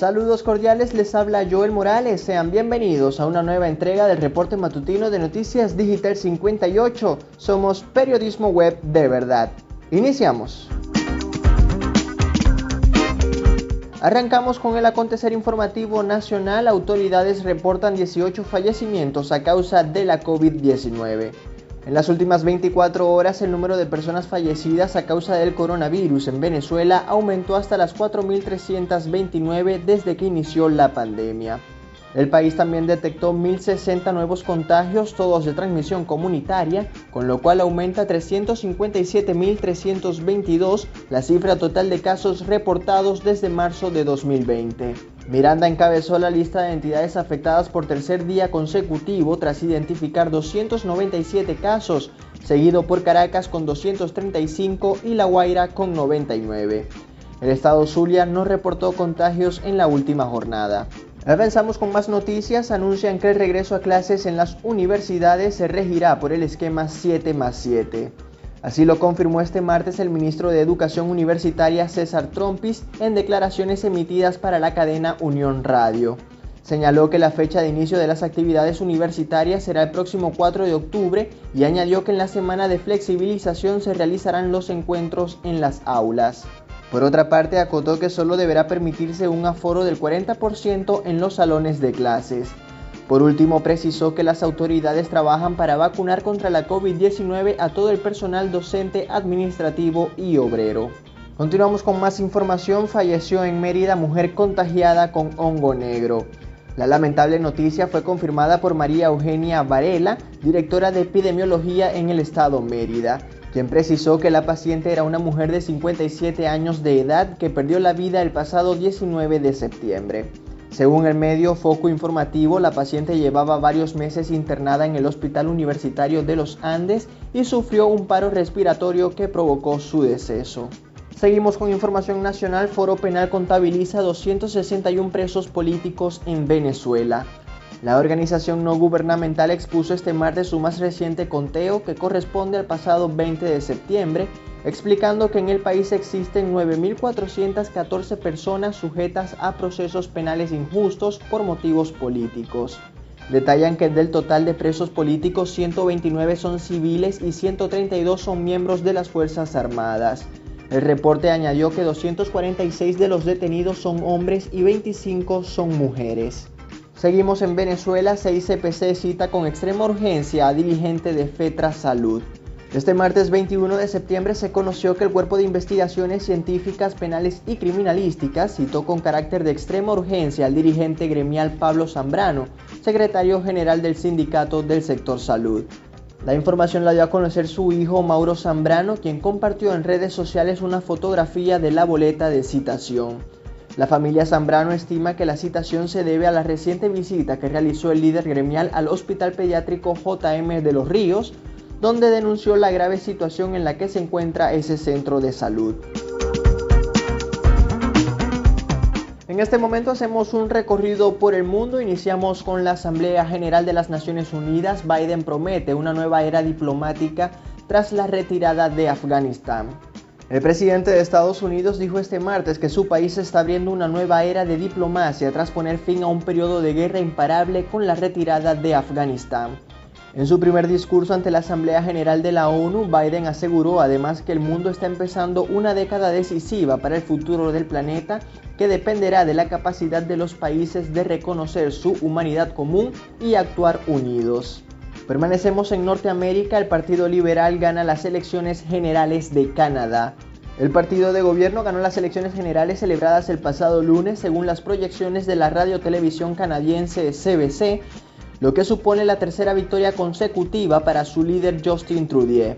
Saludos cordiales, les habla Joel Morales. Sean bienvenidos a una nueva entrega del reporte matutino de Noticias Digital 58. Somos periodismo web de verdad. Iniciamos. Arrancamos con el acontecer informativo nacional. Autoridades reportan 18 fallecimientos a causa de la COVID-19. En las últimas 24 horas, el número de personas fallecidas a causa del coronavirus en Venezuela aumentó hasta las 4.329 desde que inició la pandemia. El país también detectó 1.060 nuevos contagios, todos de transmisión comunitaria, con lo cual aumenta a 357.322 la cifra total de casos reportados desde marzo de 2020. Miranda encabezó la lista de entidades afectadas por tercer día consecutivo tras identificar 297 casos, seguido por Caracas con 235 y La Guaira con 99. El estado Zulia no reportó contagios en la última jornada. Avanzamos con más noticias. Anuncian que el regreso a clases en las universidades se regirá por el esquema 7 más 7. Así lo confirmó este martes el ministro de Educación Universitaria César Trompis en declaraciones emitidas para la cadena Unión Radio. Señaló que la fecha de inicio de las actividades universitarias será el próximo 4 de octubre y añadió que en la semana de flexibilización se realizarán los encuentros en las aulas. Por otra parte, acotó que solo deberá permitirse un aforo del 40% en los salones de clases. Por último, precisó que las autoridades trabajan para vacunar contra la COVID-19 a todo el personal docente, administrativo y obrero. Continuamos con más información. Falleció en Mérida mujer contagiada con hongo negro. La lamentable noticia fue confirmada por María Eugenia Varela, directora de epidemiología en el estado Mérida quien precisó que la paciente era una mujer de 57 años de edad que perdió la vida el pasado 19 de septiembre. Según el medio Foco Informativo, la paciente llevaba varios meses internada en el Hospital Universitario de los Andes y sufrió un paro respiratorio que provocó su deceso. Seguimos con información nacional. Foro Penal contabiliza 261 presos políticos en Venezuela. La organización no gubernamental expuso este martes su más reciente conteo que corresponde al pasado 20 de septiembre, explicando que en el país existen 9.414 personas sujetas a procesos penales injustos por motivos políticos. Detallan que del total de presos políticos 129 son civiles y 132 son miembros de las Fuerzas Armadas. El reporte añadió que 246 de los detenidos son hombres y 25 son mujeres. Seguimos en Venezuela, 6CPC cita con extrema urgencia a dirigente de FETRA Salud. Este martes 21 de septiembre se conoció que el Cuerpo de Investigaciones Científicas, Penales y Criminalísticas citó con carácter de extrema urgencia al dirigente gremial Pablo Zambrano, secretario general del sindicato del sector salud. La información la dio a conocer su hijo Mauro Zambrano, quien compartió en redes sociales una fotografía de la boleta de citación. La familia Zambrano estima que la citación se debe a la reciente visita que realizó el líder gremial al Hospital Pediátrico JM de los Ríos, donde denunció la grave situación en la que se encuentra ese centro de salud. En este momento hacemos un recorrido por el mundo. Iniciamos con la Asamblea General de las Naciones Unidas. Biden promete una nueva era diplomática tras la retirada de Afganistán. El presidente de Estados Unidos dijo este martes que su país está abriendo una nueva era de diplomacia tras poner fin a un periodo de guerra imparable con la retirada de Afganistán. En su primer discurso ante la Asamblea General de la ONU, Biden aseguró además que el mundo está empezando una década decisiva para el futuro del planeta que dependerá de la capacidad de los países de reconocer su humanidad común y actuar unidos. Permanecemos en Norteamérica, el Partido Liberal gana las elecciones generales de Canadá. El partido de gobierno ganó las elecciones generales celebradas el pasado lunes según las proyecciones de la radio-televisión canadiense CBC, lo que supone la tercera victoria consecutiva para su líder Justin Trudeau.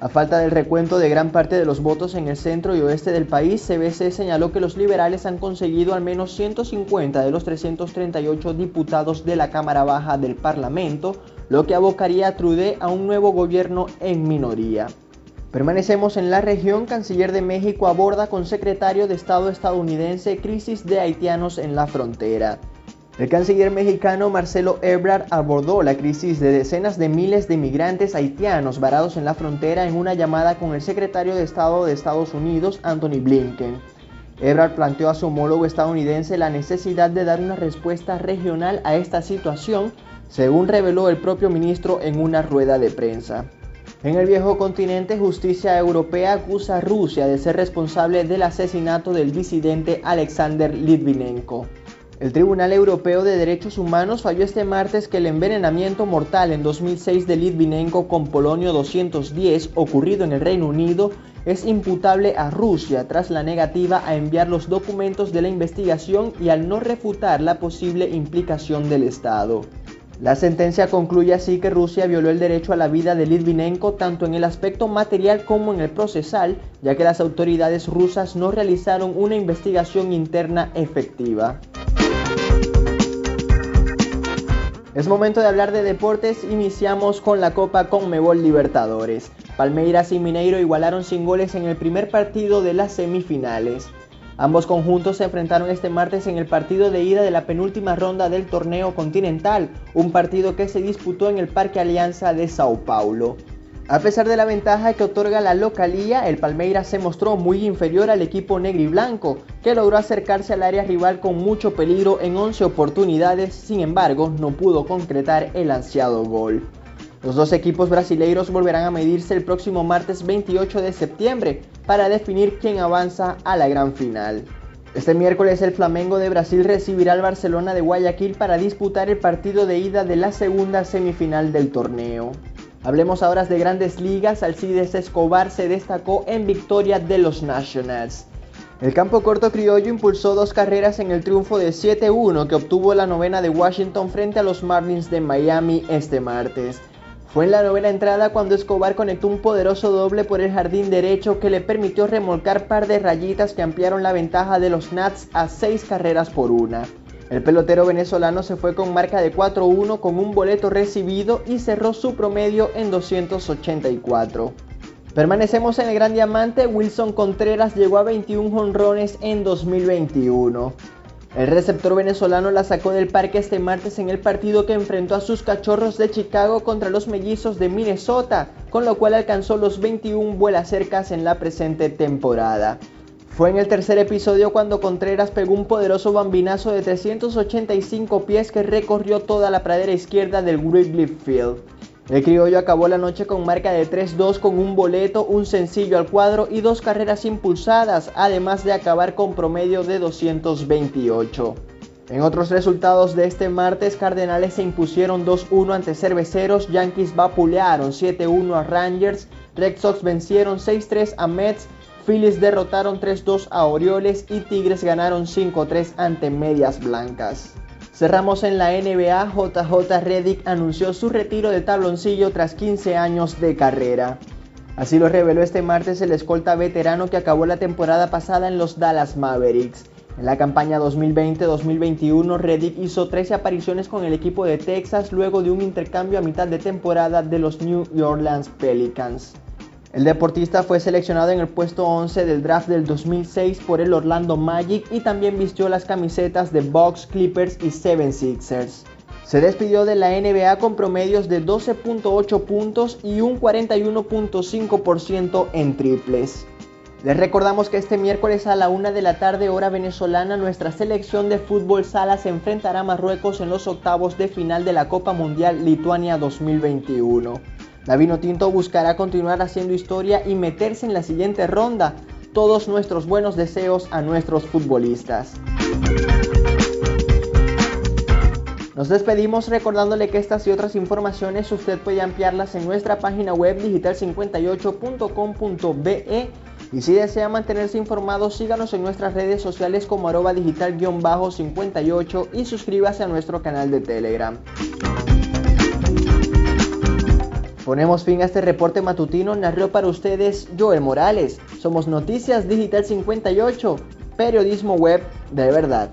A falta del recuento de gran parte de los votos en el centro y oeste del país, CBC señaló que los liberales han conseguido al menos 150 de los 338 diputados de la Cámara Baja del Parlamento, lo que abocaría a Trudeau a un nuevo gobierno en minoría. Permanecemos en la región, canciller de México aborda con secretario de Estado estadounidense crisis de haitianos en la frontera. El canciller mexicano Marcelo Ebrard abordó la crisis de decenas de miles de migrantes haitianos varados en la frontera en una llamada con el secretario de Estado de Estados Unidos, Anthony Blinken. Ebrard planteó a su homólogo estadounidense la necesidad de dar una respuesta regional a esta situación, según reveló el propio ministro en una rueda de prensa. En el viejo continente, justicia europea acusa a Rusia de ser responsable del asesinato del disidente Alexander Litvinenko. El Tribunal Europeo de Derechos Humanos falló este martes que el envenenamiento mortal en 2006 de Litvinenko con polonio 210 ocurrido en el Reino Unido es imputable a Rusia tras la negativa a enviar los documentos de la investigación y al no refutar la posible implicación del Estado. La sentencia concluye así que Rusia violó el derecho a la vida de Litvinenko tanto en el aspecto material como en el procesal, ya que las autoridades rusas no realizaron una investigación interna efectiva. Es momento de hablar de deportes, iniciamos con la Copa Conmebol Libertadores. Palmeiras y Mineiro igualaron sin goles en el primer partido de las semifinales. Ambos conjuntos se enfrentaron este martes en el partido de ida de la penúltima ronda del torneo continental, un partido que se disputó en el Parque Alianza de Sao Paulo. A pesar de la ventaja que otorga la localía, el Palmeiras se mostró muy inferior al equipo negro y blanco, que logró acercarse al área rival con mucho peligro en 11 oportunidades, sin embargo no pudo concretar el ansiado gol. Los dos equipos brasileiros volverán a medirse el próximo martes 28 de septiembre para definir quién avanza a la gran final. Este miércoles el Flamengo de Brasil recibirá al Barcelona de Guayaquil para disputar el partido de ida de la segunda semifinal del torneo. Hablemos ahora de grandes ligas, Alcides Escobar se destacó en victoria de los Nationals. El campo corto criollo impulsó dos carreras en el triunfo de 7-1 que obtuvo la novena de Washington frente a los Marlins de Miami este martes. Fue en la novena entrada cuando Escobar conectó un poderoso doble por el jardín derecho que le permitió remolcar par de rayitas que ampliaron la ventaja de los Nats a seis carreras por una. El pelotero venezolano se fue con marca de 4-1 con un boleto recibido y cerró su promedio en 284. Permanecemos en el Gran Diamante, Wilson Contreras llegó a 21 honrones en 2021. El receptor venezolano la sacó del parque este martes en el partido que enfrentó a sus cachorros de Chicago contra los mellizos de Minnesota, con lo cual alcanzó los 21 vuelas cercas en la presente temporada. Fue en el tercer episodio cuando Contreras pegó un poderoso bambinazo de 385 pies que recorrió toda la pradera izquierda del Wrigley Field. El criollo acabó la noche con marca de 3-2 con un boleto, un sencillo al cuadro y dos carreras impulsadas, además de acabar con promedio de 228. En otros resultados de este martes, Cardenales se impusieron 2-1 ante Cerveceros, Yankees vapulearon 7-1 a Rangers, Red Sox vencieron 6-3 a Mets, Phillies derrotaron 3-2 a Orioles y Tigres ganaron 5-3 ante Medias Blancas. Cerramos en la NBA, JJ Reddick anunció su retiro de tabloncillo tras 15 años de carrera. Así lo reveló este martes el escolta veterano que acabó la temporada pasada en los Dallas Mavericks. En la campaña 2020-2021, Reddick hizo 13 apariciones con el equipo de Texas luego de un intercambio a mitad de temporada de los New Orleans Pelicans. El deportista fue seleccionado en el puesto 11 del draft del 2006 por el Orlando Magic y también vistió las camisetas de Bucks, Clippers y 76ers. Se despidió de la NBA con promedios de 12.8 puntos y un 41.5% en triples. Les recordamos que este miércoles a la una de la tarde hora venezolana nuestra selección de fútbol sala se enfrentará a Marruecos en los octavos de final de la Copa Mundial Lituania 2021. La Tinto buscará continuar haciendo historia y meterse en la siguiente ronda. Todos nuestros buenos deseos a nuestros futbolistas. Nos despedimos recordándole que estas y otras informaciones usted puede ampliarlas en nuestra página web digital58.com.be y si desea mantenerse informado síganos en nuestras redes sociales como arroba digital-58 y suscríbase a nuestro canal de Telegram. Ponemos fin a este reporte matutino, narró para ustedes Joel Morales. Somos Noticias Digital 58, periodismo web de verdad.